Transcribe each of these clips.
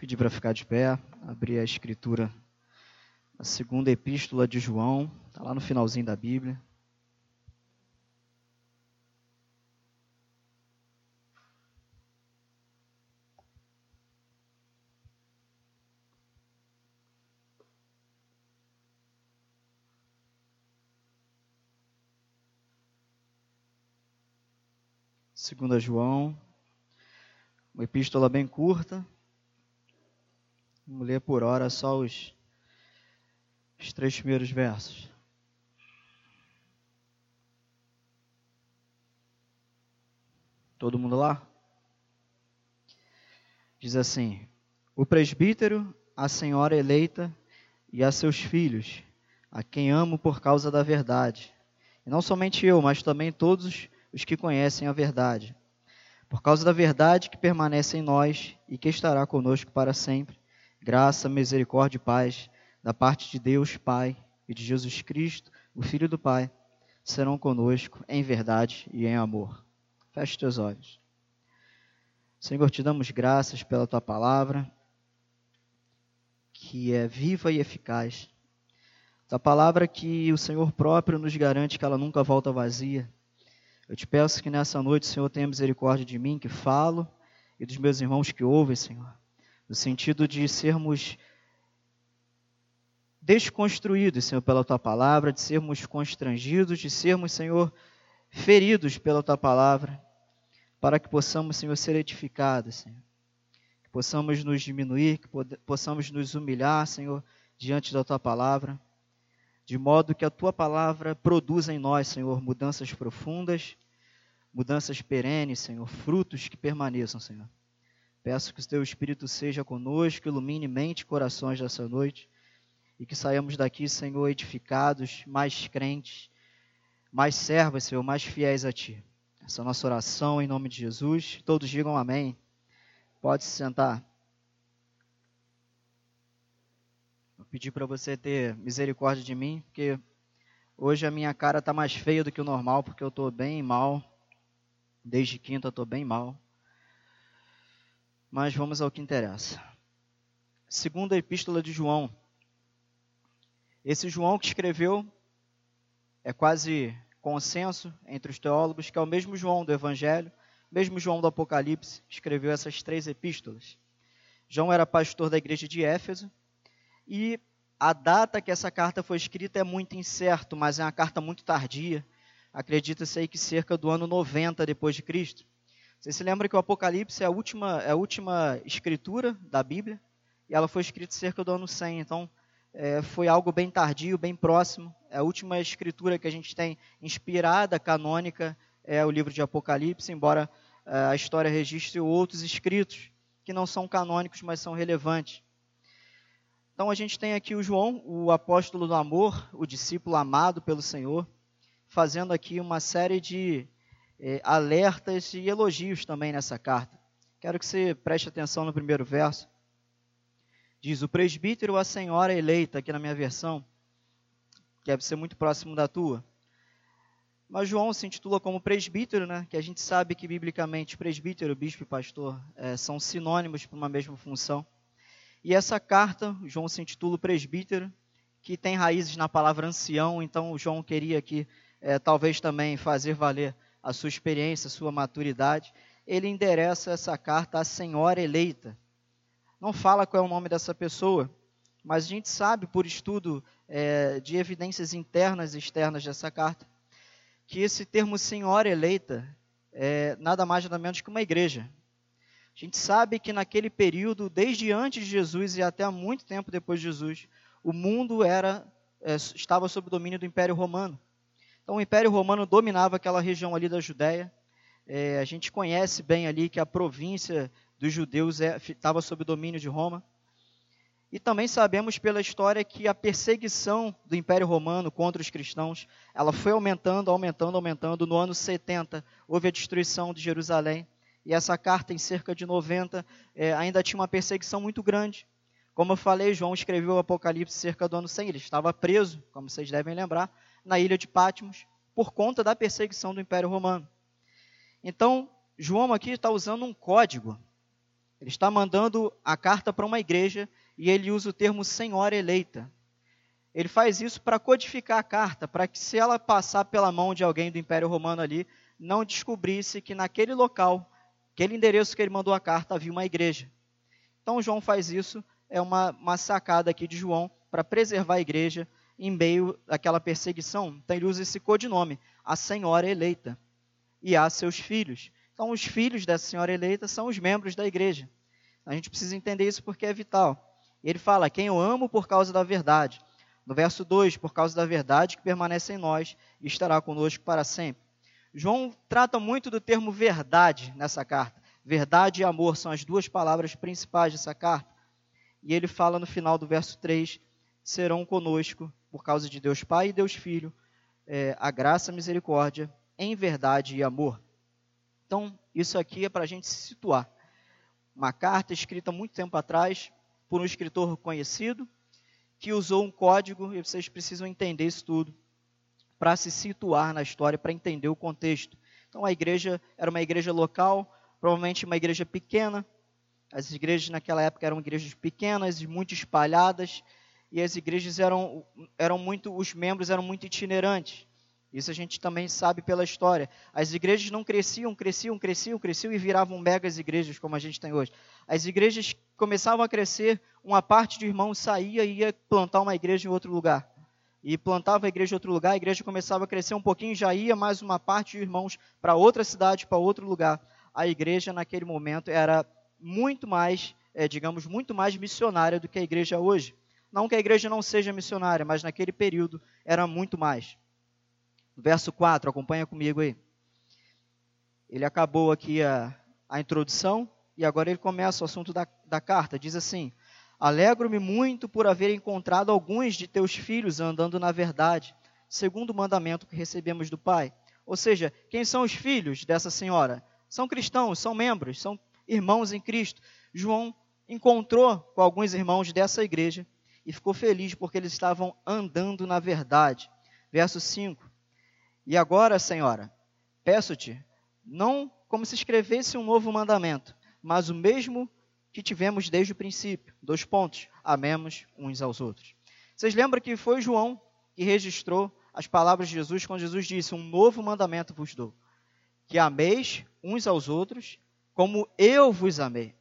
Pedir para ficar de pé, abrir a escritura, a segunda epístola de João, está lá no finalzinho da Bíblia. Segunda João, uma epístola bem curta, Vamos ler por hora só os, os três primeiros versos. Todo mundo lá? Diz assim: O presbítero, a senhora eleita e a seus filhos, a quem amo por causa da verdade. E não somente eu, mas também todos os que conhecem a verdade. Por causa da verdade que permanece em nós e que estará conosco para sempre graça, misericórdia e paz da parte de Deus Pai e de Jesus Cristo, o Filho do Pai, serão conosco em verdade e em amor. Feche teus olhos. Senhor, te damos graças pela tua palavra, que é viva e eficaz. A palavra que o Senhor próprio nos garante que ela nunca volta vazia. Eu te peço que nessa noite, Senhor, tenha misericórdia de mim que falo e dos meus irmãos que ouvem, Senhor no sentido de sermos desconstruídos, Senhor, pela tua palavra, de sermos constrangidos, de sermos, Senhor, feridos pela tua palavra, para que possamos, Senhor, ser edificados, Senhor. Que possamos nos diminuir, que possamos nos humilhar, Senhor, diante da tua palavra, de modo que a tua palavra produza em nós, Senhor, mudanças profundas, mudanças perenes, Senhor, frutos que permaneçam, Senhor. Peço que o teu Espírito seja conosco, ilumine mente e corações dessa noite e que saiamos daqui, Senhor, edificados, mais crentes, mais servos, Senhor, mais fiéis a Ti. Essa é a nossa oração em nome de Jesus. Todos digam amém. Pode se sentar. Vou pedir para você ter misericórdia de mim, porque hoje a minha cara está mais feia do que o normal, porque eu estou bem mal. Desde quinta eu estou bem mal. Mas vamos ao que interessa. Segunda Epístola de João. Esse João que escreveu é quase consenso entre os teólogos que é o mesmo João do Evangelho, mesmo João do Apocalipse, que escreveu essas três epístolas. João era pastor da igreja de Éfeso e a data que essa carta foi escrita é muito incerto, mas é uma carta muito tardia. Acredita-se aí que cerca do ano 90 depois de Cristo. Você se lembra que o Apocalipse é a última, é a última escritura da Bíblia e ela foi escrita cerca do ano 100. Então, é, foi algo bem tardio, bem próximo. É a última escritura que a gente tem inspirada, canônica, é o livro de Apocalipse, embora é, a história registre outros escritos que não são canônicos, mas são relevantes. Então, a gente tem aqui o João, o apóstolo do amor, o discípulo amado pelo Senhor, fazendo aqui uma série de é, alertas e elogios também nessa carta. Quero que você preste atenção no primeiro verso. Diz: O presbítero, a senhora eleita, aqui na minha versão, que deve ser muito próximo da tua. Mas João se intitula como presbítero, né? que a gente sabe que biblicamente presbítero, bispo e pastor é, são sinônimos para uma mesma função. E essa carta, João se intitula presbítero, que tem raízes na palavra ancião, então João queria aqui é, talvez também fazer valer a sua experiência, a sua maturidade, ele endereça essa carta à senhora eleita. Não fala qual é o nome dessa pessoa, mas a gente sabe por estudo é, de evidências internas e externas dessa carta que esse termo senhora eleita é nada mais nada menos que uma igreja. A gente sabe que naquele período, desde antes de Jesus e até muito tempo depois de Jesus, o mundo era é, estava sob o domínio do Império Romano. Então, o Império Romano dominava aquela região ali da Judéia. É, a gente conhece bem ali que a província dos judeus estava é, sob domínio de Roma. E também sabemos pela história que a perseguição do Império Romano contra os cristãos, ela foi aumentando, aumentando, aumentando. No ano 70 houve a destruição de Jerusalém. E essa carta, em cerca de 90, é, ainda tinha uma perseguição muito grande. Como eu falei, João escreveu o Apocalipse cerca do ano 100. Ele estava preso, como vocês devem lembrar, na ilha de Patmos por conta da perseguição do Império Romano. Então, João aqui está usando um código Ele está mandando a carta para uma igreja e ele usa o termo senhora eleita. Ele faz isso para codificar a carta, para que se ela passar pela mão de alguém do Império Romano ali, não descobrisse que naquele local, aquele endereço que ele mandou a carta, havia uma igreja. Então João faz isso, é uma, uma sacada aqui de João para preservar a igreja em meio àquela perseguição. Então ele usa esse codinome, a senhora eleita, e há seus filhos. Então os filhos dessa senhora eleita são os membros da igreja. A gente precisa entender isso porque é vital. Ele fala: Quem eu amo por causa da verdade. No verso 2, por causa da verdade que permanece em nós e estará conosco para sempre. João trata muito do termo verdade nessa carta. Verdade e amor são as duas palavras principais dessa carta. E ele fala no final do verso 3: serão conosco, por causa de Deus Pai e Deus Filho, é, a graça, a misericórdia, em verdade e amor. Então, isso aqui é para a gente se situar. Uma carta escrita muito tempo atrás por um escritor conhecido, que usou um código, e vocês precisam entender isso tudo, para se situar na história, para entender o contexto. Então, a igreja era uma igreja local, provavelmente uma igreja pequena. As igrejas naquela época eram igrejas pequenas, muito espalhadas, e as igrejas eram, eram muito, os membros eram muito itinerantes. Isso a gente também sabe pela história. As igrejas não cresciam, cresciam, cresciam, cresciam e viravam megas igrejas como a gente tem hoje. As igrejas começavam a crescer, uma parte de irmãos saía e ia plantar uma igreja em outro lugar. E plantava a igreja em outro lugar, a igreja começava a crescer um pouquinho, já ia mais uma parte de irmãos para outra cidade, para outro lugar. A igreja naquele momento era muito mais, é, digamos, muito mais missionária do que a igreja hoje. Não que a igreja não seja missionária, mas naquele período era muito mais. Verso 4, acompanha comigo aí. Ele acabou aqui a, a introdução e agora ele começa o assunto da, da carta. Diz assim: Alegro-me muito por haver encontrado alguns de teus filhos andando na verdade, segundo o mandamento que recebemos do Pai. Ou seja, quem são os filhos dessa senhora? São cristãos, são membros, são irmãos em Cristo. João encontrou com alguns irmãos dessa igreja e ficou feliz porque eles estavam andando na verdade. Verso 5. E agora, Senhora, peço-te, não como se escrevesse um novo mandamento, mas o mesmo que tivemos desde o princípio. Dois pontos. Amemos uns aos outros. Vocês lembram que foi João que registrou as palavras de Jesus quando Jesus disse: Um novo mandamento vos dou, que ameis uns aos outros como eu vos amei.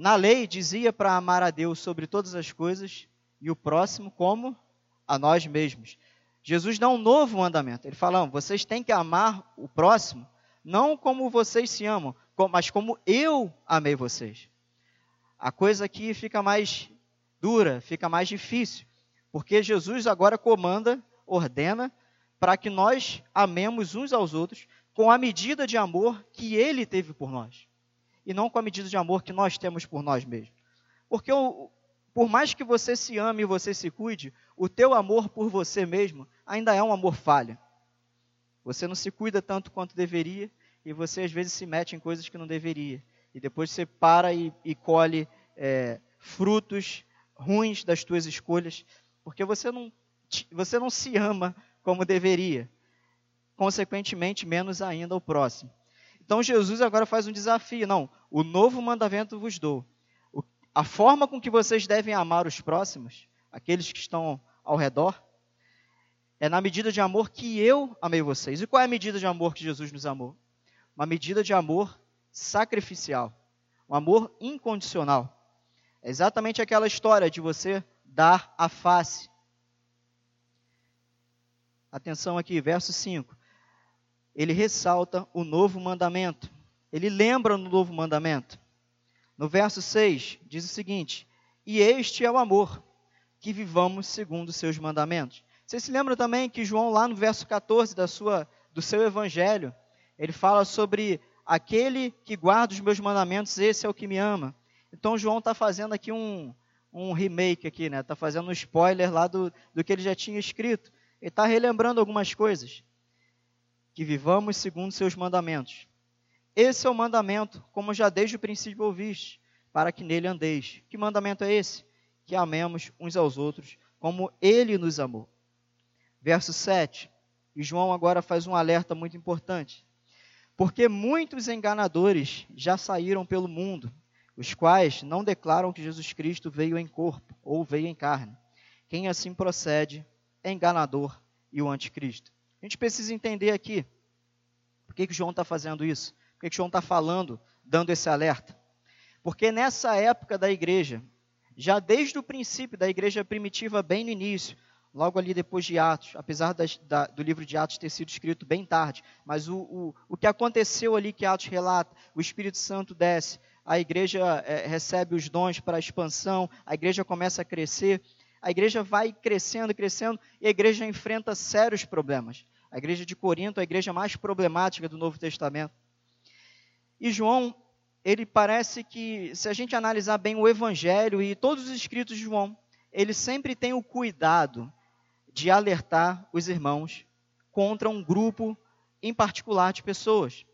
Na lei dizia para amar a Deus sobre todas as coisas e o próximo como a nós mesmos. Jesus dá um novo mandamento. Ele fala: vocês têm que amar o próximo, não como vocês se amam, mas como eu amei vocês. A coisa aqui fica mais dura, fica mais difícil, porque Jesus agora comanda, ordena, para que nós amemos uns aos outros com a medida de amor que ele teve por nós e não com a medida de amor que nós temos por nós mesmos. Porque o, por mais que você se ame e você se cuide, o teu amor por você mesmo ainda é um amor falha. Você não se cuida tanto quanto deveria e você às vezes se mete em coisas que não deveria. E depois você para e, e colhe é, frutos ruins das tuas escolhas, porque você não, você não se ama como deveria. Consequentemente, menos ainda o próximo. Então Jesus agora faz um desafio. Não, o novo mandamento vos dou. a forma com que vocês devem amar os próximos, aqueles que estão ao redor, é na medida de amor que eu amei vocês. E qual é a medida de amor que Jesus nos amou? Uma medida de amor sacrificial, um amor incondicional. É exatamente aquela história de você dar a face. Atenção aqui, verso 5 ele ressalta o novo mandamento. Ele lembra no novo mandamento. No verso 6, diz o seguinte: E este é o amor, que vivamos segundo os seus mandamentos. Vocês se lembram também que João, lá no verso 14 da sua, do seu evangelho, ele fala sobre aquele que guarda os meus mandamentos, esse é o que me ama. Então João está fazendo aqui um, um remake aqui, né? Está fazendo um spoiler lá do, do que ele já tinha escrito. Ele está relembrando algumas coisas que vivamos segundo seus mandamentos. Esse é o mandamento, como já desde o princípio ouviste, para que nele andeis. Que mandamento é esse? Que amemos uns aos outros, como ele nos amou. Verso 7. E João agora faz um alerta muito importante. Porque muitos enganadores já saíram pelo mundo, os quais não declaram que Jesus Cristo veio em corpo ou veio em carne. Quem assim procede é enganador e o anticristo. A gente precisa entender aqui por que, que João está fazendo isso, por que, que João está falando, dando esse alerta. Porque nessa época da igreja, já desde o princípio da igreja primitiva, bem no início, logo ali depois de Atos, apesar das, da, do livro de Atos ter sido escrito bem tarde, mas o, o, o que aconteceu ali que Atos relata, o Espírito Santo desce, a igreja é, recebe os dons para a expansão, a igreja começa a crescer, a igreja vai crescendo, crescendo, e a igreja enfrenta sérios problemas. A igreja de Corinto é a igreja mais problemática do Novo Testamento. E João ele parece que, se a gente analisar bem o Evangelho e todos os escritos de João, ele sempre tem o cuidado de alertar os irmãos contra um grupo em particular de pessoas.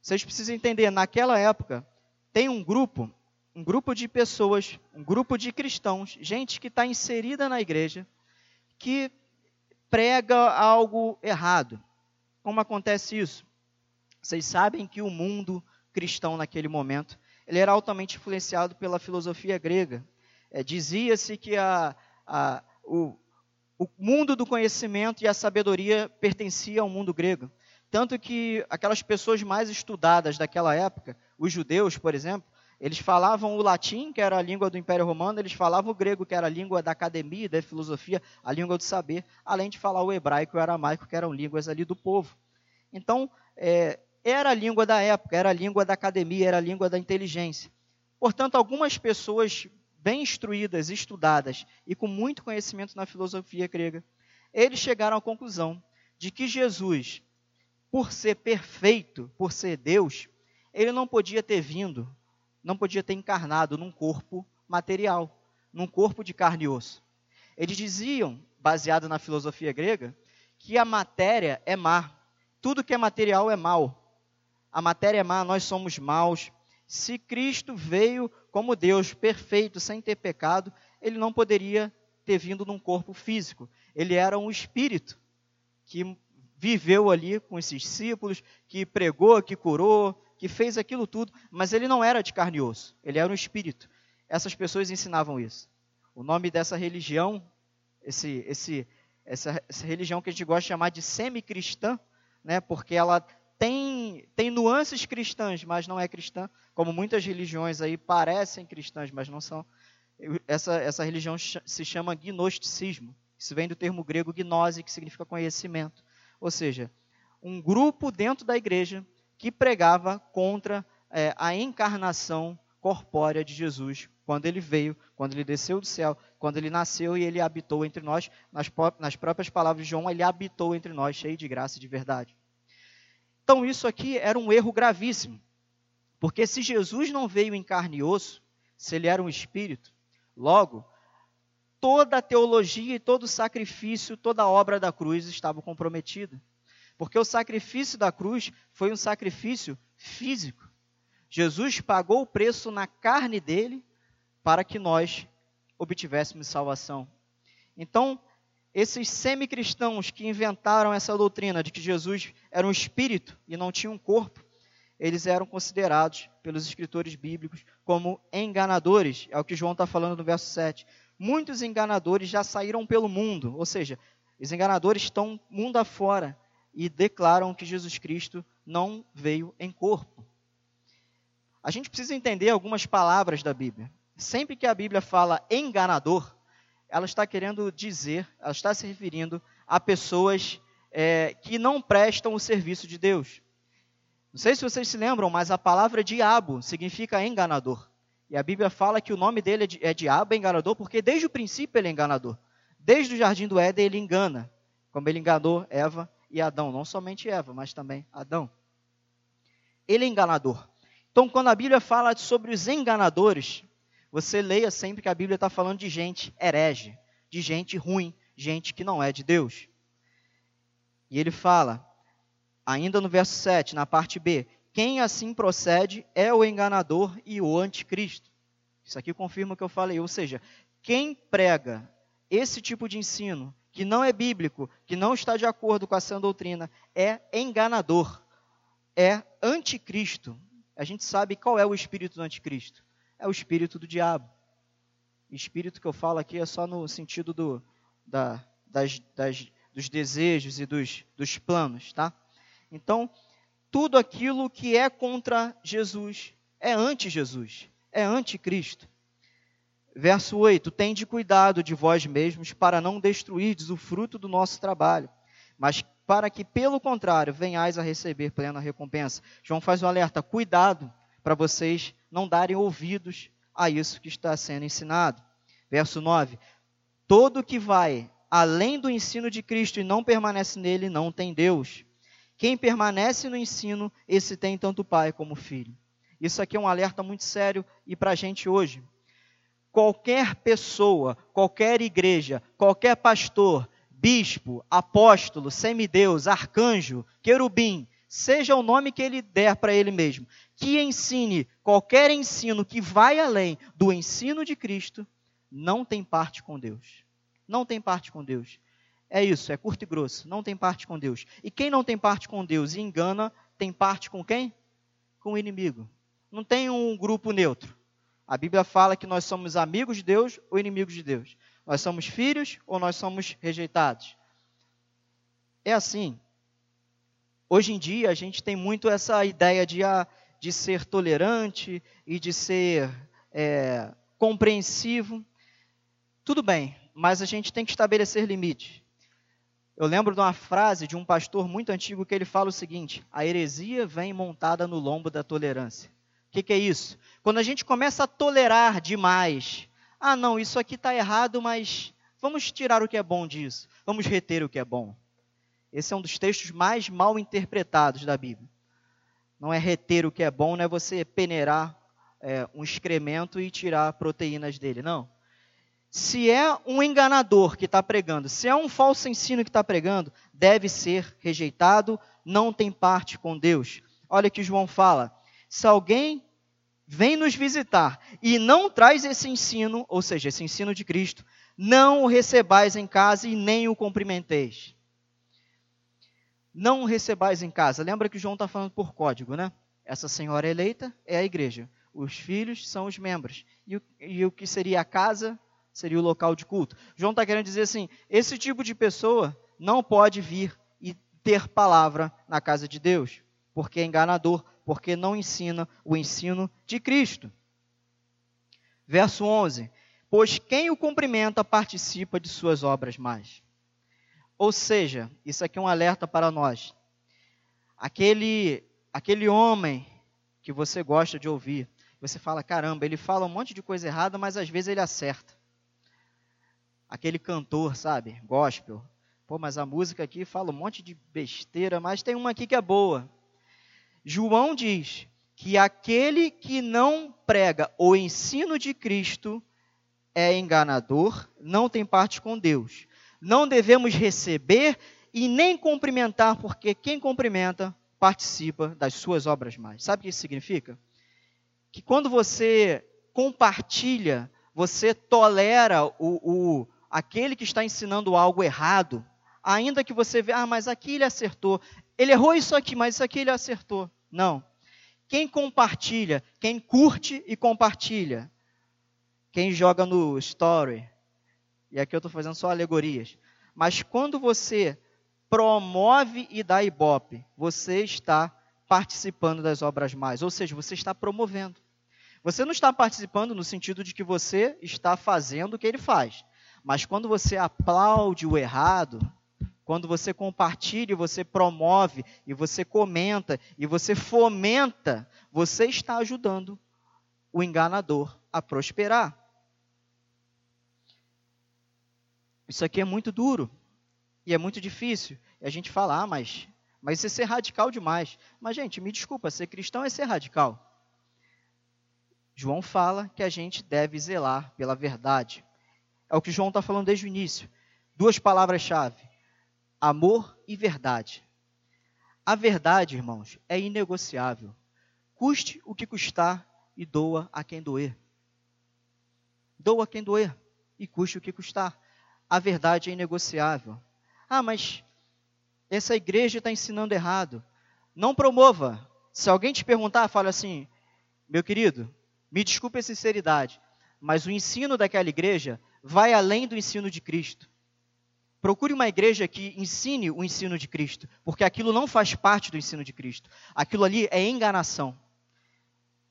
Vocês precisam entender, naquela época, tem um grupo, um grupo de pessoas, um grupo de cristãos, gente que está inserida na igreja, que prega algo errado. Como acontece isso? Vocês sabem que o mundo cristão naquele momento, ele era altamente influenciado pela filosofia grega. É, Dizia-se que a, a, o, o mundo do conhecimento e a sabedoria pertencia ao mundo grego. Tanto que aquelas pessoas mais estudadas daquela época, os judeus, por exemplo, eles falavam o latim, que era a língua do Império Romano, eles falavam o grego, que era a língua da academia, da filosofia, a língua do saber, além de falar o hebraico e o aramaico, que eram línguas ali do povo. Então, é, era a língua da época, era a língua da academia, era a língua da inteligência. Portanto, algumas pessoas bem instruídas, estudadas e com muito conhecimento na filosofia grega, eles chegaram à conclusão de que Jesus, por ser perfeito, por ser Deus, ele não podia ter vindo, não podia ter encarnado num corpo material, num corpo de carne e osso. Eles diziam, baseado na filosofia grega, que a matéria é má, tudo que é material é mal a matéria é má, nós somos maus. Se Cristo veio como Deus perfeito, sem ter pecado, ele não poderia ter vindo num corpo físico. Ele era um espírito que viveu ali com esses discípulos, que pregou, que curou, que fez aquilo tudo, mas ele não era de carne e osso, ele era um espírito. Essas pessoas ensinavam isso. O nome dessa religião, esse, esse, essa, essa religião que a gente gosta de chamar de semi-cristã, né, porque ela tem, tem nuances cristãs, mas não é cristã, como muitas religiões aí parecem cristãs, mas não são. Essa, essa religião se chama gnosticismo. Isso vem do termo grego gnose, que significa conhecimento. Ou seja, um grupo dentro da igreja que pregava contra é, a encarnação corpórea de Jesus, quando ele veio, quando ele desceu do céu, quando ele nasceu e ele habitou entre nós. Nas, nas próprias palavras de João, ele habitou entre nós, cheio de graça e de verdade. Então, isso aqui era um erro gravíssimo. Porque se Jesus não veio em carne e osso, se ele era um espírito, logo, toda a teologia e todo o sacrifício, toda a obra da cruz estava comprometida. Porque o sacrifício da cruz foi um sacrifício físico. Jesus pagou o preço na carne dele para que nós obtivéssemos salvação. Então, esses semicristãos que inventaram essa doutrina de que Jesus era um espírito e não tinha um corpo, eles eram considerados pelos escritores bíblicos como enganadores, é o que João está falando no verso 7. Muitos enganadores já saíram pelo mundo, ou seja, os enganadores estão mundo afora e declaram que Jesus Cristo não veio em corpo. A gente precisa entender algumas palavras da Bíblia. Sempre que a Bíblia fala enganador, ela está querendo dizer, ela está se referindo a pessoas é, que não prestam o serviço de Deus. Não sei se vocês se lembram, mas a palavra diabo significa enganador. E a Bíblia fala que o nome dele é, é diabo, é enganador, porque desde o princípio ele é enganador. Desde o jardim do Éden ele engana, como ele enganou Eva e Adão, não somente Eva, mas também Adão. Ele é enganador. Então, quando a Bíblia fala sobre os enganadores, você leia sempre que a Bíblia está falando de gente herege, de gente ruim, gente que não é de Deus. E ele fala, ainda no verso 7, na parte B, quem assim procede é o enganador e o anticristo. Isso aqui confirma o que eu falei, ou seja, quem prega esse tipo de ensino, que não é bíblico, que não está de acordo com a sã doutrina, é enganador, é anticristo. A gente sabe qual é o espírito do anticristo é o espírito do diabo. Espírito que eu falo aqui é só no sentido do, da, das, das, dos desejos e dos, dos planos, tá? Então, tudo aquilo que é contra Jesus é anti-Jesus, é anticristo. Verso 8: Tende cuidado de vós mesmos para não destruirdes o fruto do nosso trabalho, mas para que, pelo contrário, venhais a receber plena recompensa. João faz um alerta: cuidado para vocês não darem ouvidos a isso que está sendo ensinado. Verso 9: Todo que vai além do ensino de Cristo e não permanece nele, não tem Deus. Quem permanece no ensino, esse tem tanto pai como filho. Isso aqui é um alerta muito sério e para a gente hoje. Qualquer pessoa, qualquer igreja, qualquer pastor, bispo, apóstolo, semideus, arcanjo, querubim, seja o nome que ele der para ele mesmo, que ensine qualquer ensino que vai além do ensino de Cristo, não tem parte com Deus. Não tem parte com Deus. É isso, é curto e grosso, não tem parte com Deus. E quem não tem parte com Deus e engana, tem parte com quem? Com o inimigo. Não tem um grupo neutro. A Bíblia fala que nós somos amigos de Deus ou inimigos de Deus. Nós somos filhos ou nós somos rejeitados. É assim. Hoje em dia a gente tem muito essa ideia de, ah, de ser tolerante e de ser é, compreensivo. Tudo bem, mas a gente tem que estabelecer limites. Eu lembro de uma frase de um pastor muito antigo que ele fala o seguinte: a heresia vem montada no lombo da tolerância. O que, que, é isso? Quando a gente começa a tolerar demais, ah, não, isso aqui está errado, mas vamos tirar o que é bom disso, vamos reter o que é bom. Esse é um dos textos mais mal interpretados da Bíblia. Não é reter o que é bom, não é você peneirar é, um excremento e tirar proteínas dele, não se é um enganador que está pregando, se é um falso ensino que está pregando, deve ser rejeitado, não tem parte com Deus. Olha que João fala: se alguém vem nos visitar e não traz esse ensino, ou seja, esse ensino de Cristo, não o recebais em casa e nem o cumprimenteis. Não o recebais em casa. Lembra que João está falando por código, né? Essa senhora eleita é a igreja. Os filhos são os membros. E o, e o que seria a casa seria o local de culto. João está querendo dizer assim: esse tipo de pessoa não pode vir e ter palavra na casa de Deus, porque é enganador, porque não ensina o ensino de Cristo. Verso 11: Pois quem o cumprimenta participa de suas obras mais. Ou seja, isso aqui é um alerta para nós. Aquele, aquele homem que você gosta de ouvir, você fala: caramba, ele fala um monte de coisa errada, mas às vezes ele acerta aquele cantor, sabe? Gospel. Pô, mas a música aqui fala um monte de besteira, mas tem uma aqui que é boa. João diz que aquele que não prega o ensino de Cristo é enganador, não tem parte com Deus. Não devemos receber e nem cumprimentar, porque quem cumprimenta participa das suas obras mais. Sabe o que isso significa? Que quando você compartilha, você tolera o, o aquele que está ensinando algo errado, ainda que você veja, ah, mas aqui ele acertou, ele errou isso aqui, mas isso aqui ele acertou. Não. Quem compartilha, quem curte e compartilha, quem joga no story, e aqui eu estou fazendo só alegorias, mas quando você promove e dá ibope, você está participando das obras mais, ou seja, você está promovendo. Você não está participando no sentido de que você está fazendo o que ele faz. Mas quando você aplaude o errado, quando você compartilha, você promove, e você comenta, e você fomenta, você está ajudando o enganador a prosperar. Isso aqui é muito duro e é muito difícil. A gente fala, ah, mas, mas isso é ser radical demais. Mas, gente, me desculpa, ser cristão é ser radical. João fala que a gente deve zelar pela verdade. É o que João está falando desde o início. Duas palavras-chave: amor e verdade. A verdade, irmãos, é inegociável. Custe o que custar e doa a quem doer. Doa a quem doer e custe o que custar. A verdade é inegociável. Ah, mas essa igreja está ensinando errado. Não promova. Se alguém te perguntar, fala assim: meu querido, Me desculpe a sinceridade, mas o ensino daquela igreja vai além do ensino de Cristo. Procure uma igreja que ensine o ensino de Cristo, porque aquilo não faz parte do ensino de Cristo. Aquilo ali é enganação.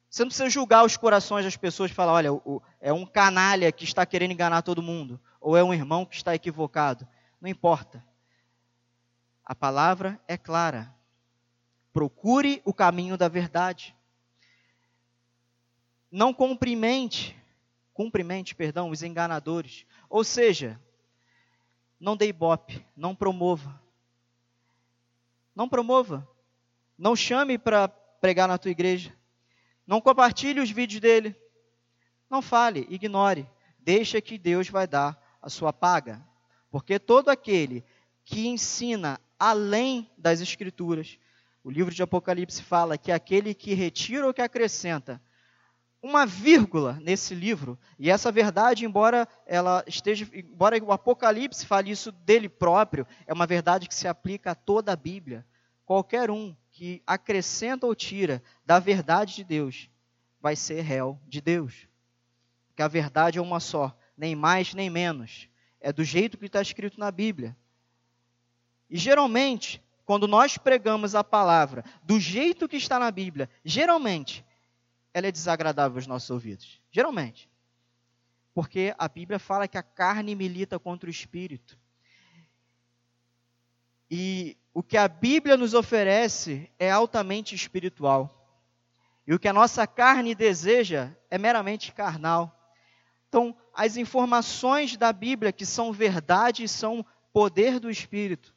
Você não precisa julgar os corações das pessoas e falar, olha, é um canalha que está querendo enganar todo mundo, ou é um irmão que está equivocado. Não importa. A palavra é clara. Procure o caminho da verdade. Não cumprimente, cumprimente, perdão, os enganadores. Ou seja, não dê ibope, não promova. Não promova. Não chame para pregar na tua igreja. Não compartilhe os vídeos dele. Não fale, ignore. Deixa que Deus vai dar a sua paga. Porque todo aquele que ensina além das escrituras, o livro de Apocalipse fala que aquele que retira ou que acrescenta uma vírgula nesse livro, e essa verdade, embora ela esteja, embora o Apocalipse fale isso dele próprio, é uma verdade que se aplica a toda a Bíblia. Qualquer um que acrescenta ou tira da verdade de Deus vai ser réu de Deus. Que a verdade é uma só, nem mais nem menos. É do jeito que está escrito na Bíblia. E geralmente, quando nós pregamos a palavra do jeito que está na Bíblia, geralmente ela é desagradável aos nossos ouvidos. Geralmente. Porque a Bíblia fala que a carne milita contra o espírito. E o que a Bíblia nos oferece é altamente espiritual. E o que a nossa carne deseja é meramente carnal. Então, as informações da Bíblia que são verdade e são poder do Espírito,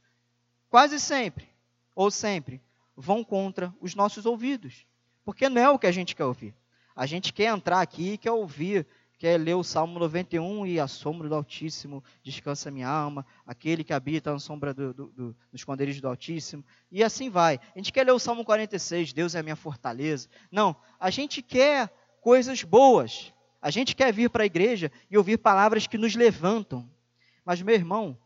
quase sempre, ou sempre, vão contra os nossos ouvidos. Porque não é o que a gente quer ouvir. A gente quer entrar aqui e quer ouvir, quer ler o Salmo 91 e a sombra do Altíssimo descansa minha alma, aquele que habita na sombra do, do, do, do esconderijo do Altíssimo, e assim vai. A gente quer ler o Salmo 46, Deus é a minha fortaleza. Não, a gente quer coisas boas. A gente quer vir para a igreja e ouvir palavras que nos levantam. Mas, meu irmão,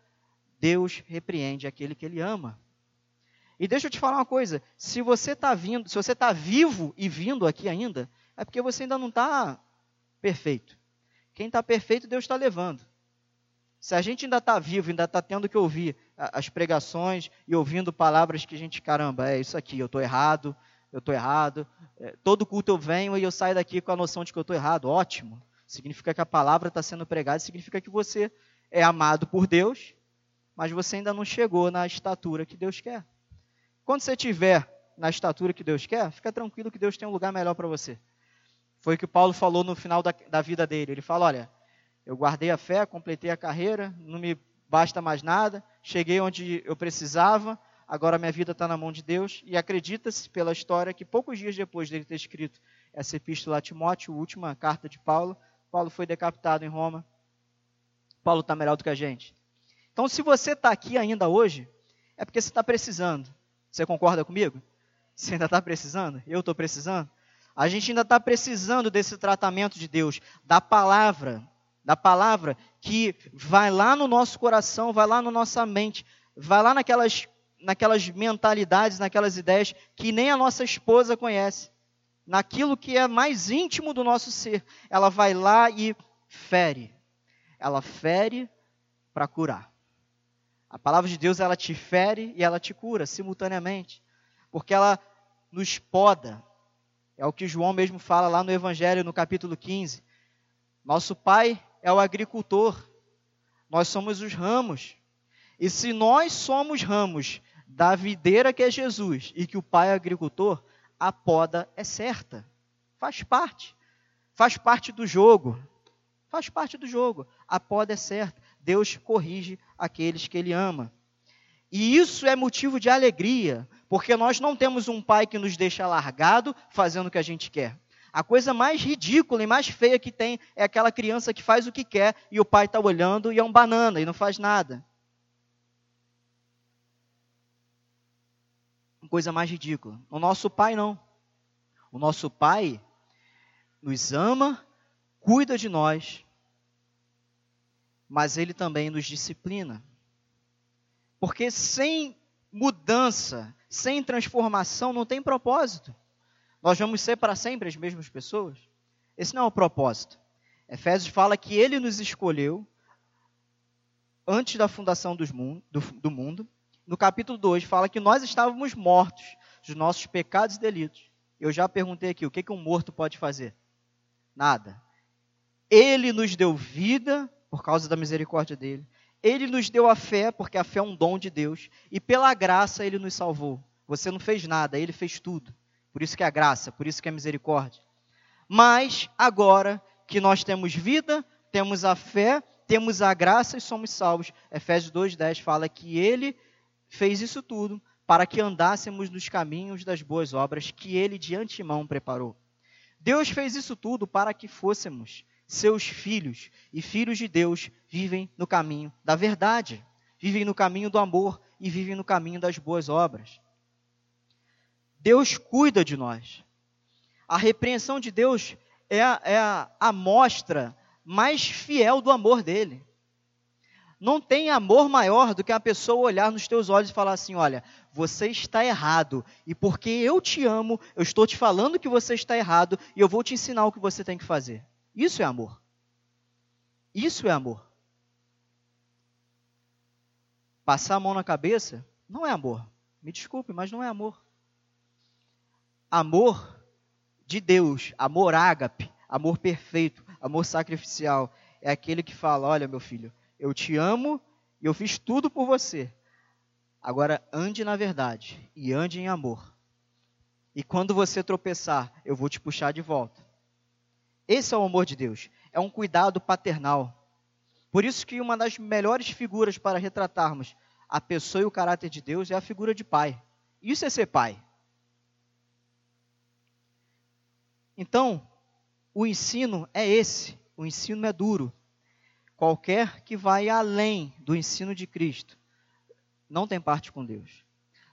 Deus repreende aquele que ele ama. E deixa eu te falar uma coisa: se você está vindo, se você está vivo e vindo aqui ainda, é porque você ainda não está perfeito. Quem está perfeito, Deus está levando. Se a gente ainda está vivo, ainda está tendo que ouvir as pregações e ouvindo palavras que a gente, caramba, é isso aqui, eu estou errado, eu estou errado. É, todo culto eu venho e eu saio daqui com a noção de que eu estou errado. Ótimo. Significa que a palavra está sendo pregada, significa que você é amado por Deus, mas você ainda não chegou na estatura que Deus quer. Quando você estiver na estatura que Deus quer, fica tranquilo que Deus tem um lugar melhor para você. Foi o que Paulo falou no final da, da vida dele. Ele fala: Olha, eu guardei a fé, completei a carreira, não me basta mais nada, cheguei onde eu precisava, agora minha vida está na mão de Deus. E acredita-se pela história que poucos dias depois dele ter escrito essa epístola a Timóteo, a última carta de Paulo, Paulo foi decapitado em Roma. Paulo está melhor do que a gente. Então, se você está aqui ainda hoje, é porque você está precisando. Você concorda comigo? Você ainda está precisando? Eu estou precisando? A gente ainda está precisando desse tratamento de Deus, da palavra, da palavra que vai lá no nosso coração, vai lá na nossa mente, vai lá naquelas, naquelas mentalidades, naquelas ideias que nem a nossa esposa conhece, naquilo que é mais íntimo do nosso ser. Ela vai lá e fere. Ela fere para curar. A palavra de Deus, ela te fere e ela te cura simultaneamente. Porque ela nos poda. É o que João mesmo fala lá no Evangelho, no capítulo 15. Nosso pai é o agricultor. Nós somos os ramos. E se nós somos ramos da videira que é Jesus e que o pai é agricultor, a poda é certa. Faz parte. Faz parte do jogo. Faz parte do jogo. A poda é certa. Deus corrige aqueles que Ele ama. E isso é motivo de alegria, porque nós não temos um pai que nos deixa largado fazendo o que a gente quer. A coisa mais ridícula e mais feia que tem é aquela criança que faz o que quer e o pai está olhando e é um banana e não faz nada. Coisa mais ridícula. O nosso pai não. O nosso pai nos ama, cuida de nós, mas ele também nos disciplina. Porque sem mudança, sem transformação, não tem propósito. Nós vamos ser para sempre as mesmas pessoas? Esse não é o propósito. Efésios fala que ele nos escolheu antes da fundação do, do, mundo. No capítulo 2 fala que nós estávamos mortos dos nossos pecados e delitos. Eu já perguntei aqui, o que, que um morto pode fazer? Nada. Ele nos deu vida por causa da misericórdia dele. Ele nos deu a fé, porque a fé é um dom de Deus. E pela graça ele nos salvou. Você não fez nada, ele fez tudo. Por isso que é a graça, por isso que é a misericórdia. Mas agora que nós temos vida, temos a fé, temos a graça e somos salvos. Efésios 2:10 fala que ele fez isso tudo para que andássemos nos caminhos das boas obras que ele de antemão preparou. Deus fez isso tudo para que fôssemos seus filhos, e filhos de Deus vivem no caminho da verdade, vivem no caminho do amor e vivem no caminho das boas obras. Deus cuida de nós. A repreensão de Deus é a, é a amostra mais fiel do amor dele. Não tem amor maior do que a pessoa olhar nos teus olhos e falar assim: olha, você está errado, e porque eu te amo, eu estou te falando que você está errado, e eu vou te ensinar o que você tem que fazer. Isso é amor. Isso é amor. Passar a mão na cabeça não é amor. Me desculpe, mas não é amor. Amor de Deus, amor ágape, amor perfeito, amor sacrificial, é aquele que fala: Olha, meu filho, eu te amo e eu fiz tudo por você. Agora ande na verdade e ande em amor. E quando você tropeçar, eu vou te puxar de volta. Esse é o amor de Deus. É um cuidado paternal. Por isso que uma das melhores figuras para retratarmos a pessoa e o caráter de Deus é a figura de pai. Isso é ser pai. Então, o ensino é esse. O ensino é duro. Qualquer que vai além do ensino de Cristo não tem parte com Deus.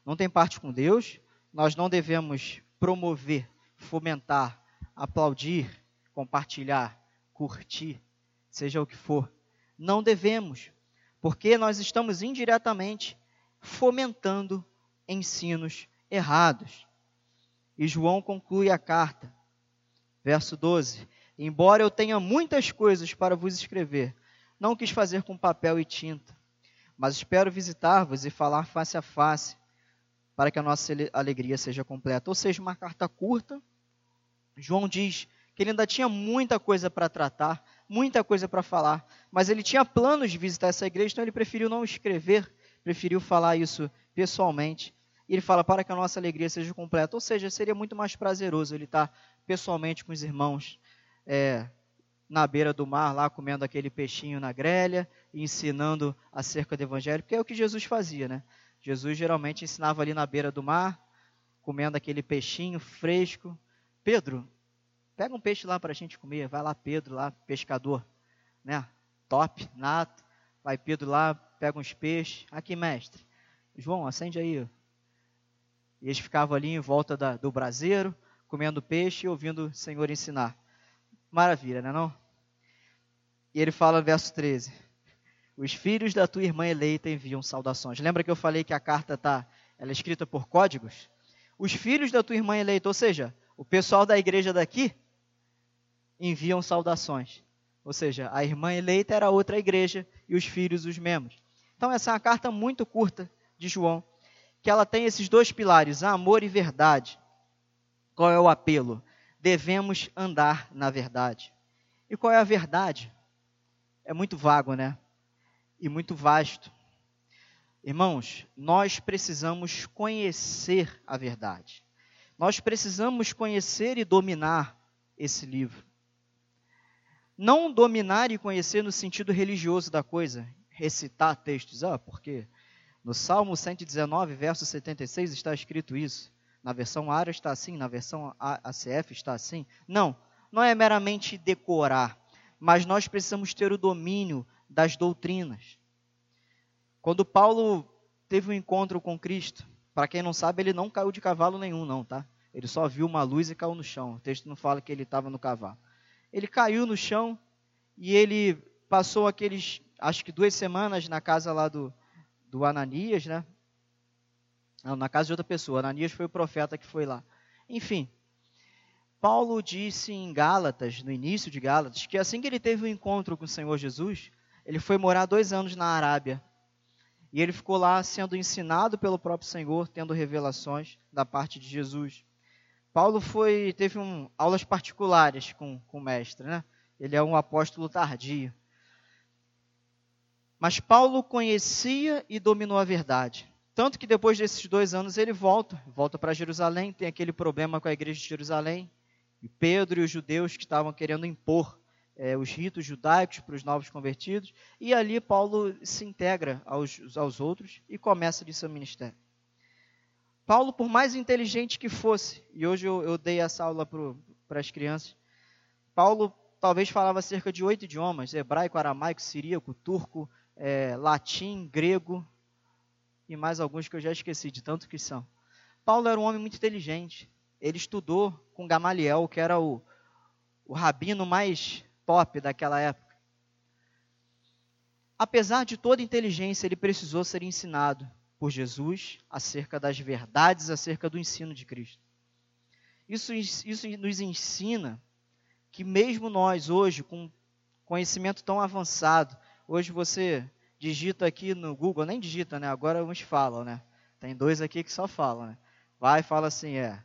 Não tem parte com Deus. Nós não devemos promover, fomentar, aplaudir compartilhar, curtir, seja o que for. Não devemos, porque nós estamos indiretamente fomentando ensinos errados. E João conclui a carta, verso 12: Embora eu tenha muitas coisas para vos escrever, não quis fazer com papel e tinta, mas espero visitar-vos e falar face a face, para que a nossa alegria seja completa. Ou seja, uma carta curta. João diz que ele ainda tinha muita coisa para tratar, muita coisa para falar, mas ele tinha planos de visitar essa igreja, então ele preferiu não escrever, preferiu falar isso pessoalmente. E ele fala para que a nossa alegria seja completa, ou seja, seria muito mais prazeroso ele estar pessoalmente com os irmãos é, na beira do mar, lá comendo aquele peixinho na grelha, ensinando acerca do evangelho, porque é o que Jesus fazia, né? Jesus geralmente ensinava ali na beira do mar, comendo aquele peixinho fresco. Pedro, Pega um peixe lá para a gente comer. Vai lá, Pedro, lá, pescador, né? Top, nato. Vai Pedro lá, pega uns peixes. Aqui, mestre. João, acende aí. E eles ficavam ali em volta da, do braseiro, comendo peixe e ouvindo o Senhor ensinar. Maravilha, né não? E ele fala, verso 13: Os filhos da tua irmã eleita enviam saudações. Lembra que eu falei que a carta tá, ela é escrita por códigos? Os filhos da tua irmã eleita, ou seja, o pessoal da igreja daqui enviam saudações. Ou seja, a irmã eleita era outra igreja e os filhos os membros. Então essa é uma carta muito curta de João, que ela tem esses dois pilares, amor e verdade. Qual é o apelo? Devemos andar na verdade. E qual é a verdade? É muito vago, né? E muito vasto. Irmãos, nós precisamos conhecer a verdade. Nós precisamos conhecer e dominar esse livro. Não dominar e conhecer no sentido religioso da coisa, recitar textos, ah, porque no Salmo 119, verso 76 está escrito isso. Na versão ARA está assim, na versão ACF está assim. Não, não é meramente decorar, mas nós precisamos ter o domínio das doutrinas. Quando Paulo teve um encontro com Cristo, para quem não sabe, ele não caiu de cavalo nenhum, não, tá? Ele só viu uma luz e caiu no chão. O texto não fala que ele estava no cavalo ele caiu no chão e ele passou aqueles, acho que duas semanas na casa lá do, do Ananias, né? Não, na casa de outra pessoa. Ananias foi o profeta que foi lá. Enfim, Paulo disse em Gálatas, no início de Gálatas, que assim que ele teve o um encontro com o Senhor Jesus, ele foi morar dois anos na Arábia. E ele ficou lá sendo ensinado pelo próprio Senhor, tendo revelações da parte de Jesus. Paulo foi teve um, aulas particulares com, com o mestre, né? Ele é um apóstolo tardio. Mas Paulo conhecia e dominou a verdade. Tanto que depois desses dois anos ele volta, volta para Jerusalém, tem aquele problema com a igreja de Jerusalém, e Pedro e os judeus que estavam querendo impor é, os ritos judaicos para os novos convertidos, e ali Paulo se integra aos, aos outros e começa de seu ministério. Paulo, por mais inteligente que fosse, e hoje eu, eu dei essa aula para as crianças, Paulo talvez falava cerca de oito idiomas: hebraico, aramaico, siríaco, turco, é, latim, grego e mais alguns que eu já esqueci de tanto que são. Paulo era um homem muito inteligente. Ele estudou com Gamaliel, que era o, o rabino mais top daquela época. Apesar de toda inteligência, ele precisou ser ensinado por Jesus acerca das verdades, acerca do ensino de Cristo. Isso, isso nos ensina que, mesmo nós, hoje, com conhecimento tão avançado, hoje você digita aqui no Google, nem digita, né? Agora uns falam, né? Tem dois aqui que só falam, né? Vai e fala assim, é.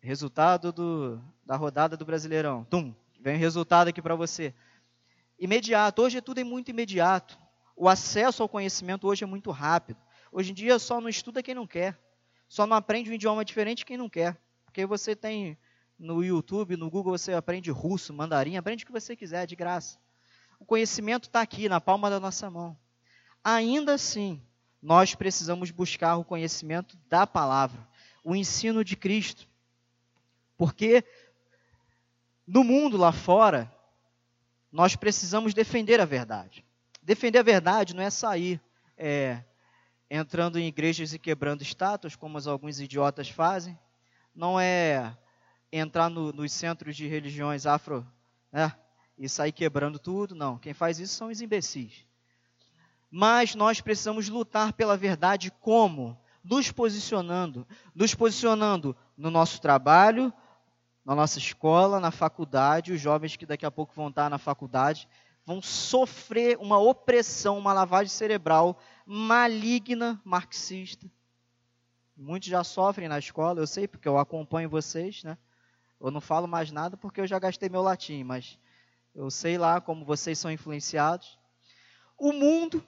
Resultado do, da rodada do Brasileirão. Tum, vem o resultado aqui para você. Imediato, hoje é tudo é muito imediato. O acesso ao conhecimento hoje é muito rápido. Hoje em dia só não estuda quem não quer. Só não aprende um idioma diferente quem não quer. Porque você tem no YouTube, no Google, você aprende russo, mandarim, aprende o que você quiser, de graça. O conhecimento está aqui, na palma da nossa mão. Ainda assim, nós precisamos buscar o conhecimento da palavra, o ensino de Cristo. Porque no mundo lá fora, nós precisamos defender a verdade. Defender a verdade não é sair é, entrando em igrejas e quebrando estátuas, como alguns idiotas fazem. Não é entrar no, nos centros de religiões afro né, e sair quebrando tudo. Não. Quem faz isso são os imbecis. Mas nós precisamos lutar pela verdade como? Nos posicionando. Nos posicionando no nosso trabalho, na nossa escola, na faculdade. Os jovens que daqui a pouco vão estar na faculdade vão sofrer uma opressão, uma lavagem cerebral maligna marxista. Muitos já sofrem na escola, eu sei, porque eu acompanho vocês, né? Eu não falo mais nada porque eu já gastei meu latim, mas eu sei lá como vocês são influenciados. O mundo,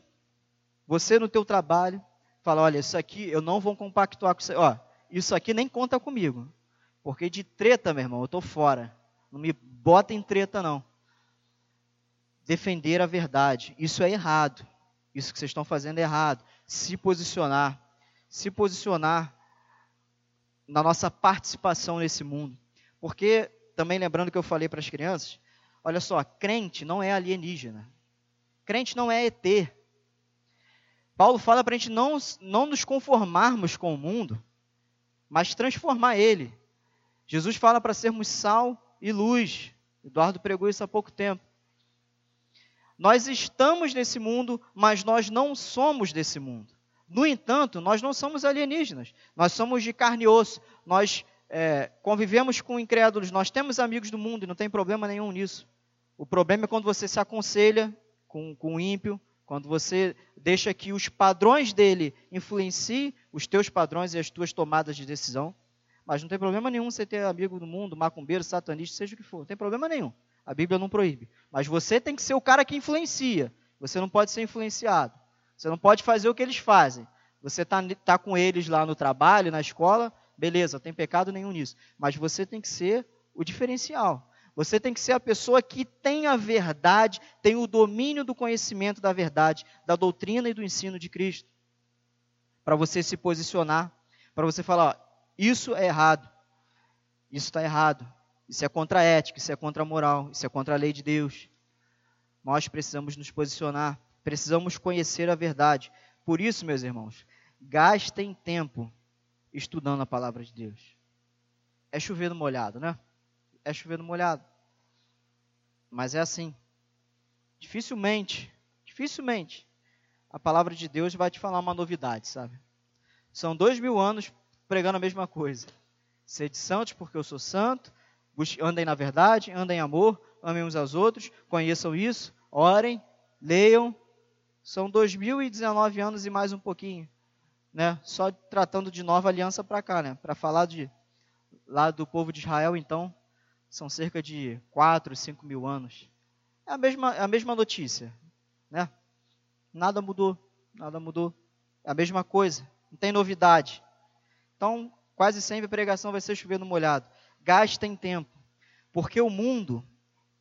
você no teu trabalho, fala, olha, isso aqui eu não vou compactuar com isso. Ó, isso aqui nem conta comigo. Porque de treta, meu irmão, eu estou fora. Não me bota em treta, não. Defender a verdade. Isso é errado. Isso que vocês estão fazendo é errado. Se posicionar. Se posicionar na nossa participação nesse mundo. Porque, também lembrando que eu falei para as crianças, olha só, crente não é alienígena. Crente não é ET. Paulo fala para a gente não, não nos conformarmos com o mundo, mas transformar ele. Jesus fala para sermos sal e luz. Eduardo pregou isso há pouco tempo. Nós estamos nesse mundo, mas nós não somos desse mundo. No entanto, nós não somos alienígenas. Nós somos de carne e osso. Nós é, convivemos com incrédulos. Nós temos amigos do mundo e não tem problema nenhum nisso. O problema é quando você se aconselha com, com o ímpio, quando você deixa que os padrões dele influenciem os teus padrões e as tuas tomadas de decisão. Mas não tem problema nenhum você ter amigo do mundo, macumbeiro, satanista, seja o que for. Não tem problema nenhum. A Bíblia não proíbe. Mas você tem que ser o cara que influencia. Você não pode ser influenciado. Você não pode fazer o que eles fazem. Você está tá com eles lá no trabalho, na escola, beleza, não tem pecado nenhum nisso. Mas você tem que ser o diferencial. Você tem que ser a pessoa que tem a verdade, tem o domínio do conhecimento da verdade, da doutrina e do ensino de Cristo. Para você se posicionar, para você falar: ó, isso é errado, isso está errado, isso é contra a ética, isso é contra a moral, isso é contra a lei de Deus. Nós precisamos nos posicionar, precisamos conhecer a verdade. Por isso, meus irmãos, gastem tempo estudando a palavra de Deus. É chover no molhado, né? É chover no molhado. Mas é assim. Dificilmente, dificilmente, a palavra de Deus vai te falar uma novidade, sabe? São dois mil anos pregando a mesma coisa. Ser de santos porque eu sou santo, andem na verdade, andem em amor, amem uns aos outros, conheçam isso, orem, leiam. São 2019 anos e mais um pouquinho, né? Só tratando de nova aliança para cá, né? Para falar de lá do povo de Israel, então, são cerca de 4, 5 mil anos. É a mesma, é a mesma notícia, né? Nada mudou, nada mudou. É a mesma coisa, não tem novidade. Então, quase sempre a pregação vai ser chovendo molhado. Gastem tempo, porque o mundo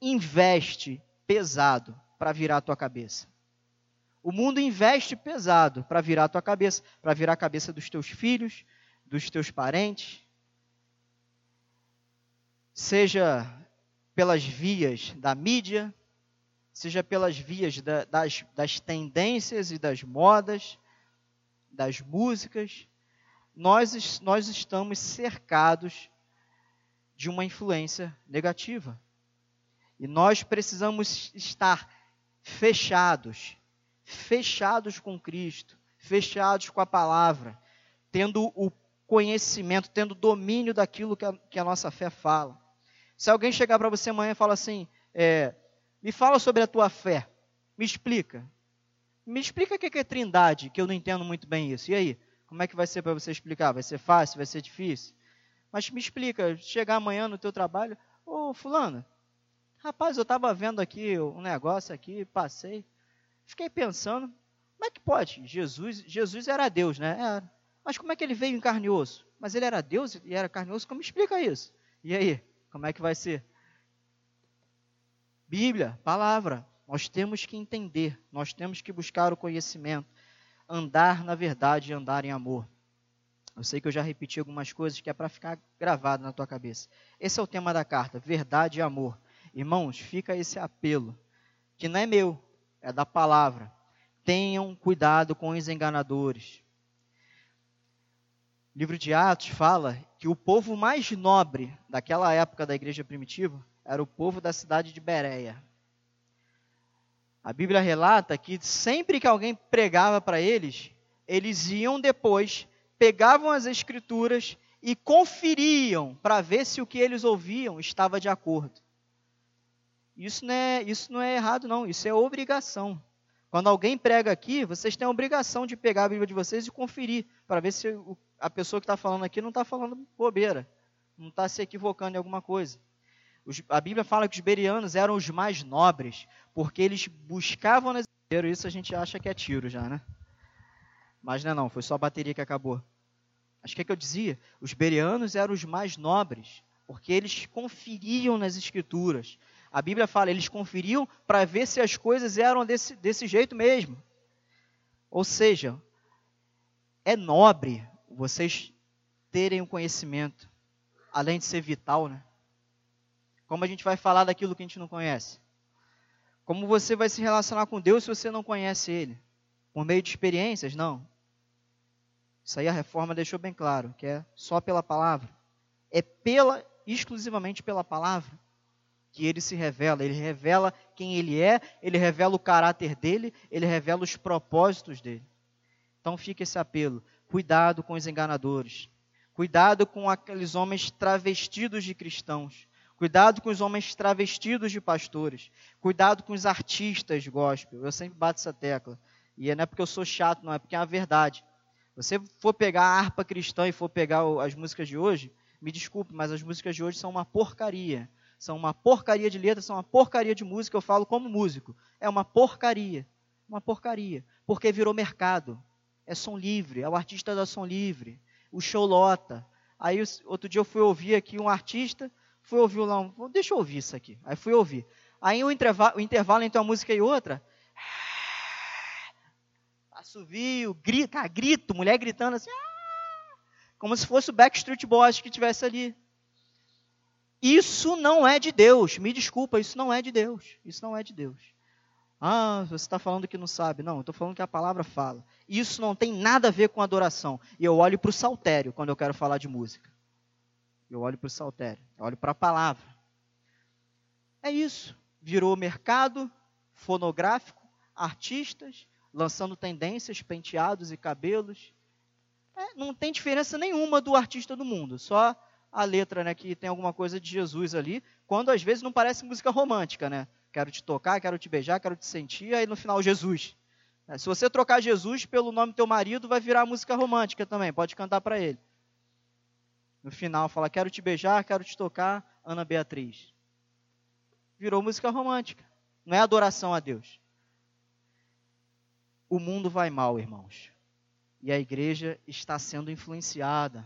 investe pesado para virar a tua cabeça. O mundo investe pesado para virar a tua cabeça, para virar a cabeça dos teus filhos, dos teus parentes, seja pelas vias da mídia, seja pelas vias da, das, das tendências e das modas, das músicas, nós, nós estamos cercados de uma influência negativa. E nós precisamos estar fechados, fechados com Cristo, fechados com a palavra, tendo o conhecimento, tendo domínio daquilo que a, que a nossa fé fala. Se alguém chegar para você amanhã e falar assim, é, me fala sobre a tua fé, me explica. Me explica o que é trindade, que eu não entendo muito bem isso. E aí, como é que vai ser para você explicar? Vai ser fácil, vai ser difícil? Mas me explica, chegar amanhã no teu trabalho, ô fulano, rapaz, eu estava vendo aqui um negócio aqui, passei, fiquei pensando, como é que pode? Jesus, Jesus era Deus, né? Era. Mas como é que ele veio em carne e osso? Mas ele era Deus e era carne e osso, como explica isso? E aí? Como é que vai ser? Bíblia, palavra. Nós temos que entender, nós temos que buscar o conhecimento, andar na verdade e andar em amor. Eu sei que eu já repeti algumas coisas que é para ficar gravado na tua cabeça. Esse é o tema da carta, verdade e amor. Irmãos, fica esse apelo, que não é meu, é da palavra. Tenham cuidado com os enganadores. O livro de Atos fala que o povo mais nobre daquela época da igreja primitiva era o povo da cidade de Bereia. A Bíblia relata que sempre que alguém pregava para eles, eles iam depois, pegavam as escrituras e conferiam para ver se o que eles ouviam estava de acordo. Isso não, é, isso não é errado, não, isso é obrigação. Quando alguém prega aqui, vocês têm a obrigação de pegar a Bíblia de vocês e conferir, para ver se a pessoa que está falando aqui não está falando bobeira, não está se equivocando em alguma coisa. A Bíblia fala que os berianos eram os mais nobres, porque eles buscavam nas isso a gente acha que é tiro já, né? Mas não é não, foi só a bateria que acabou. Mas o que, é que eu dizia? Os berianos eram os mais nobres, porque eles conferiam nas escrituras. A Bíblia fala, eles conferiam para ver se as coisas eram desse, desse jeito mesmo. Ou seja, é nobre vocês terem o um conhecimento, além de ser vital, né? Como a gente vai falar daquilo que a gente não conhece? Como você vai se relacionar com Deus se você não conhece Ele? Por meio de experiências? Não. Isso aí a reforma deixou bem claro, que é só pela palavra. É pela, exclusivamente pela palavra que ele se revela. Ele revela quem ele é, ele revela o caráter dele, ele revela os propósitos dele. Então fica esse apelo: cuidado com os enganadores, cuidado com aqueles homens travestidos de cristãos, Cuidado com os homens travestidos de pastores. Cuidado com os artistas gospel. Eu sempre bato essa tecla. E não é porque eu sou chato, não, é porque é a verdade. Você for pegar a harpa cristã e for pegar as músicas de hoje, me desculpe, mas as músicas de hoje são uma porcaria. São uma porcaria de letra, são uma porcaria de música. Eu falo como músico. É uma porcaria. Uma porcaria. Porque virou mercado. É som livre. É o artista da som livre. O show lota. Aí outro dia eu fui ouvir aqui um artista fui ouvir o violão, deixa eu ouvir isso aqui. Aí fui ouvir. Aí o intervalo, o intervalo entre uma música e outra, assovio, grita, grito, mulher gritando assim, ah! como se fosse o Backstreet Boys que tivesse ali. Isso não é de Deus. Me desculpa, isso não é de Deus. Isso não é de Deus. Ah, você está falando que não sabe. Não, estou falando que a palavra fala. Isso não tem nada a ver com adoração. E eu olho para o saltério quando eu quero falar de música. Eu olho para o saltério, eu olho para a palavra. É isso. Virou mercado fonográfico, artistas lançando tendências, penteados e cabelos. É, não tem diferença nenhuma do artista do mundo, só a letra, né, que tem alguma coisa de Jesus ali, quando às vezes não parece música romântica, né? Quero te tocar, quero te beijar, quero te sentir, aí no final Jesus. É, se você trocar Jesus pelo nome do teu marido, vai virar música romântica também, pode cantar para ele. No final fala, quero te beijar, quero te tocar, Ana Beatriz. Virou música romântica. Não é adoração a Deus. O mundo vai mal, irmãos. E a igreja está sendo influenciada.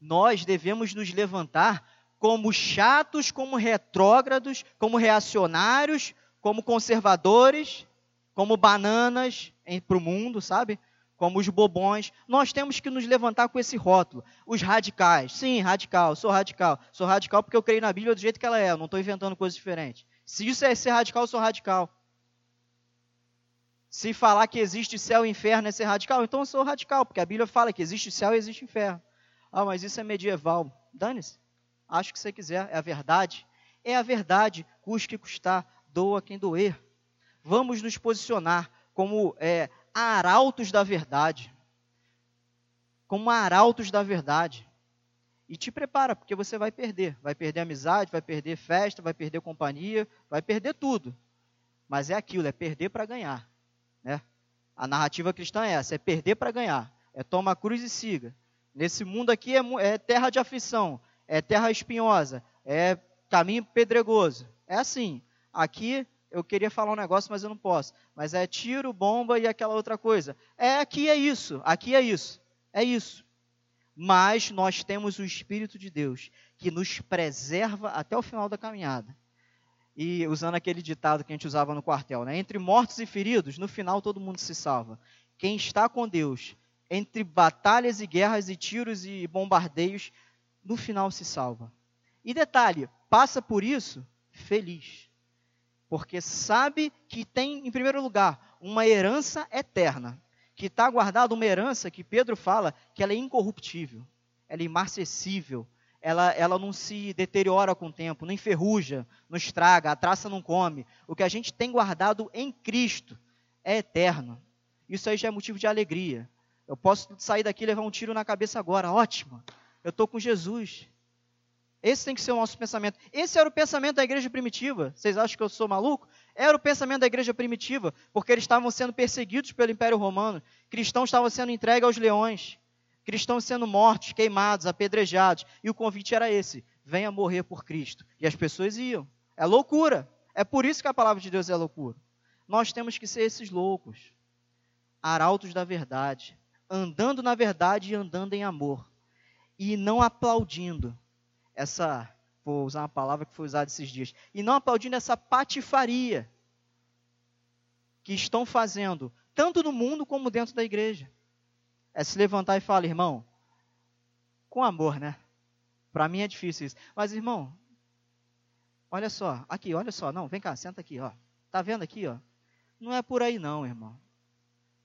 Nós devemos nos levantar como chatos, como retrógrados, como reacionários, como conservadores, como bananas para o mundo, sabe? Como os bobões. Nós temos que nos levantar com esse rótulo. Os radicais. Sim, radical, sou radical. Sou radical porque eu creio na Bíblia do jeito que ela é, eu não estou inventando coisas diferentes. Se isso é ser radical, eu sou radical. Se falar que existe céu e inferno é ser radical, então eu sou radical, porque a Bíblia fala que existe céu e existe inferno. Ah, mas isso é medieval. Dane-se. Acho que você quiser, é a verdade. É a verdade, custe que custar, doa quem doer. Vamos nos posicionar como é, arautos da verdade. Como arautos da verdade. E te prepara, porque você vai perder. Vai perder amizade, vai perder festa, vai perder companhia, vai perder tudo. Mas é aquilo, é perder para ganhar. Né? A narrativa cristã é essa: é perder para ganhar. É toma a cruz e siga. Nesse mundo aqui é, é terra de aflição, é terra espinhosa, é caminho pedregoso. É assim. Aqui eu queria falar um negócio, mas eu não posso. Mas é tiro, bomba e aquela outra coisa. É aqui é isso, aqui é isso. É isso. Mas nós temos o Espírito de Deus que nos preserva até o final da caminhada. E usando aquele ditado que a gente usava no quartel, né? Entre mortos e feridos, no final todo mundo se salva. Quem está com Deus entre batalhas e guerras e tiros e bombardeios, no final se salva. E detalhe, passa por isso feliz. Porque sabe que tem, em primeiro lugar, uma herança eterna. Que está guardada uma herança que Pedro fala que ela é incorruptível, ela é imarcessível, ela, ela não se deteriora com o tempo, não enferruja, não estraga, a traça não come. O que a gente tem guardado em Cristo é eterno. Isso aí já é motivo de alegria. Eu posso sair daqui e levar um tiro na cabeça agora, ótimo. Eu estou com Jesus. Esse tem que ser o nosso pensamento. Esse era o pensamento da igreja primitiva. Vocês acham que eu sou maluco? Era o pensamento da igreja primitiva, porque eles estavam sendo perseguidos pelo Império Romano. Cristãos estavam sendo entregues aos leões. Cristãos sendo mortos, queimados, apedrejados. E o convite era esse: venha morrer por Cristo. E as pessoas iam. É loucura. É por isso que a palavra de Deus é loucura. Nós temos que ser esses loucos, arautos da verdade, andando na verdade e andando em amor. E não aplaudindo essa, vou usar uma palavra que foi usada esses dias, e não aplaudindo essa patifaria que estão fazendo, tanto no mundo como dentro da igreja. É se levantar e falar, irmão, com amor, né? Para mim é difícil isso. Mas, irmão, olha só, aqui, olha só, não, vem cá, senta aqui, ó. Tá vendo aqui, ó? Não é por aí não, irmão.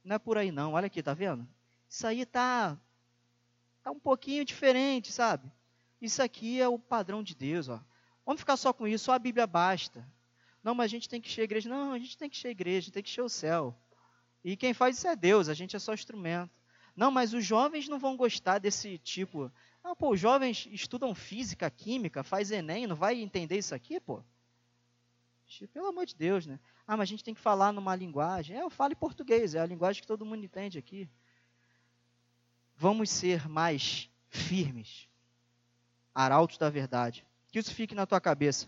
Não é por aí não. Olha aqui, tá vendo? Isso aí tá, tá um pouquinho diferente, sabe? Isso aqui é o padrão de Deus, ó. Vamos ficar só com isso, só a Bíblia basta. Não, mas a gente tem que a igreja. Não, a gente tem que a igreja, a gente tem que encher o céu. E quem faz isso é Deus, a gente é só instrumento. Não, mas os jovens não vão gostar desse tipo. Não, pô, os jovens estudam física, química, faz Enem, não vai entender isso aqui, pô? Pelo amor de Deus, né? Ah, mas a gente tem que falar numa linguagem. É, eu falo português, é a linguagem que todo mundo entende aqui vamos ser mais firmes, arautos da verdade. Que isso fique na tua cabeça.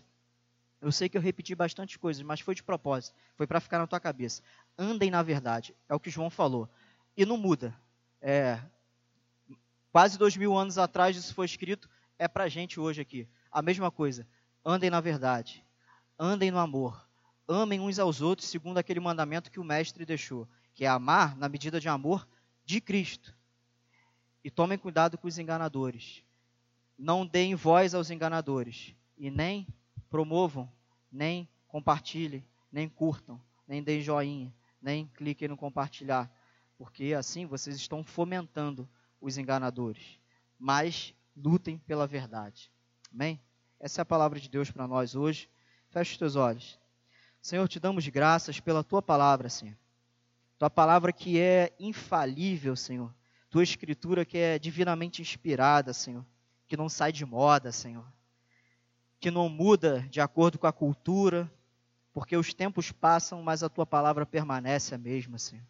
Eu sei que eu repeti bastante coisas, mas foi de propósito. Foi para ficar na tua cabeça. Andem na verdade. É o que João falou. E não muda. É, quase dois mil anos atrás isso foi escrito. É para a gente hoje aqui. A mesma coisa. Andem na verdade. Andem no amor. Amem uns aos outros segundo aquele mandamento que o Mestre deixou. Que é amar na medida de amor de Cristo. E tomem cuidado com os enganadores. Não deem voz aos enganadores. E nem promovam, nem compartilhem, nem curtam, nem deem joinha, nem cliquem no compartilhar. Porque assim vocês estão fomentando os enganadores. Mas lutem pela verdade. Amém? Essa é a palavra de Deus para nós hoje. Feche os teus olhos. Senhor, te damos graças pela tua palavra, Senhor. Tua palavra que é infalível, Senhor tua escritura que é divinamente inspirada, Senhor. que não sai de moda, Senhor, que não muda de acordo com a cultura, porque os tempos passam, mas a tua palavra permanece a mesma, Senhor.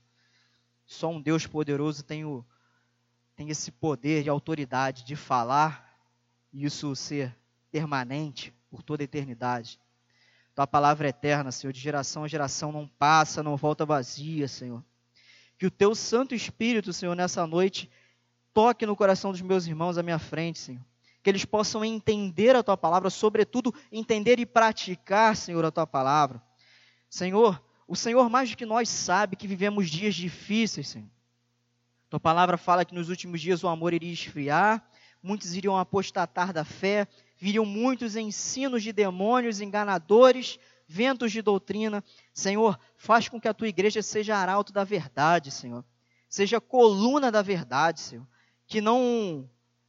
Só um Deus poderoso tem, o, tem esse poder e autoridade de falar e isso ser permanente por toda a eternidade. Tua palavra é eterna, Senhor, de geração a geração não passa, não volta vazia, Senhor. Que o teu Santo Espírito, Senhor, nessa noite, toque no coração dos meus irmãos à minha frente, Senhor. Que eles possam entender a tua palavra, sobretudo entender e praticar, Senhor, a tua palavra. Senhor, o Senhor mais do que nós sabe que vivemos dias difíceis, Senhor. Tua palavra fala que nos últimos dias o amor iria esfriar, muitos iriam apostatar da fé, viriam muitos ensinos de demônios enganadores, ventos de doutrina. Senhor, faz com que a tua igreja seja arauto da verdade, Senhor. Seja coluna da verdade, Senhor. Que não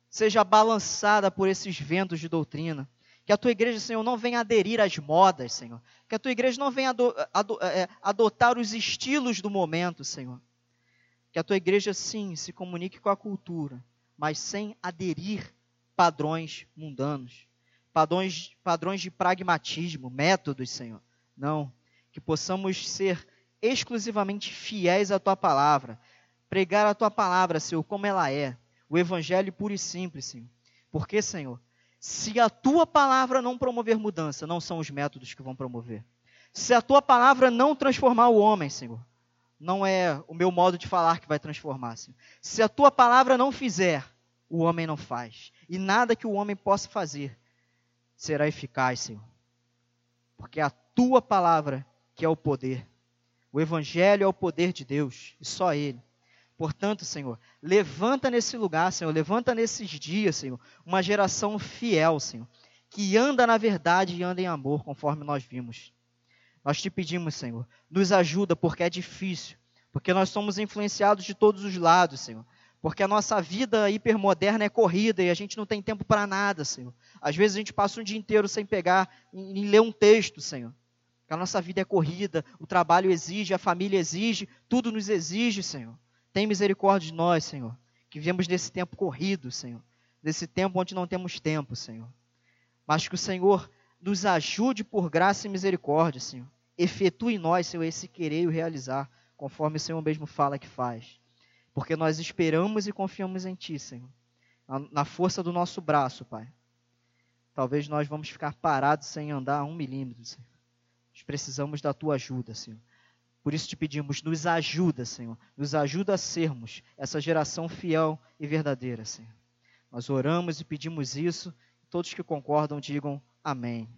seja balançada por esses ventos de doutrina. Que a tua igreja, Senhor, não venha aderir às modas, Senhor. Que a tua igreja não venha é, adotar os estilos do momento, Senhor. Que a tua igreja, sim, se comunique com a cultura, mas sem aderir padrões mundanos, padrões, padrões de pragmatismo, métodos, Senhor. Não. Que possamos ser exclusivamente fiéis à tua palavra, pregar a tua palavra, Senhor, como ela é, o evangelho puro e simples, Senhor. Porque, Senhor, se a tua palavra não promover mudança, não são os métodos que vão promover. Se a tua palavra não transformar o homem, Senhor, não é o meu modo de falar que vai transformar, Senhor. Se a tua palavra não fizer, o homem não faz. E nada que o homem possa fazer será eficaz, Senhor. Porque é a tua palavra que é o poder. O Evangelho é o poder de Deus, e só Ele. Portanto, Senhor, levanta nesse lugar, Senhor, levanta nesses dias, Senhor, uma geração fiel, Senhor, que anda na verdade e anda em amor, conforme nós vimos. Nós te pedimos, Senhor, nos ajuda, porque é difícil, porque nós somos influenciados de todos os lados, Senhor. Porque a nossa vida hipermoderna é corrida e a gente não tem tempo para nada, Senhor. Às vezes a gente passa um dia inteiro sem pegar e ler um texto, Senhor. Porque a nossa vida é corrida, o trabalho exige, a família exige, tudo nos exige, Senhor. Tem misericórdia de nós, Senhor, que vivemos nesse tempo corrido, Senhor. Nesse tempo onde não temos tempo, Senhor. Mas que o Senhor nos ajude por graça e misericórdia, Senhor. Efetue em nós, Senhor, esse querer e o realizar, conforme o Senhor mesmo fala que faz porque nós esperamos e confiamos em Ti, Senhor. Na força do nosso braço, Pai. Talvez nós vamos ficar parados sem andar um milímetro, Senhor. Nós precisamos da Tua ajuda, Senhor. Por isso te pedimos, nos ajuda, Senhor. Nos ajuda a sermos essa geração fiel e verdadeira, Senhor. Nós oramos e pedimos isso. Todos que concordam digam amém.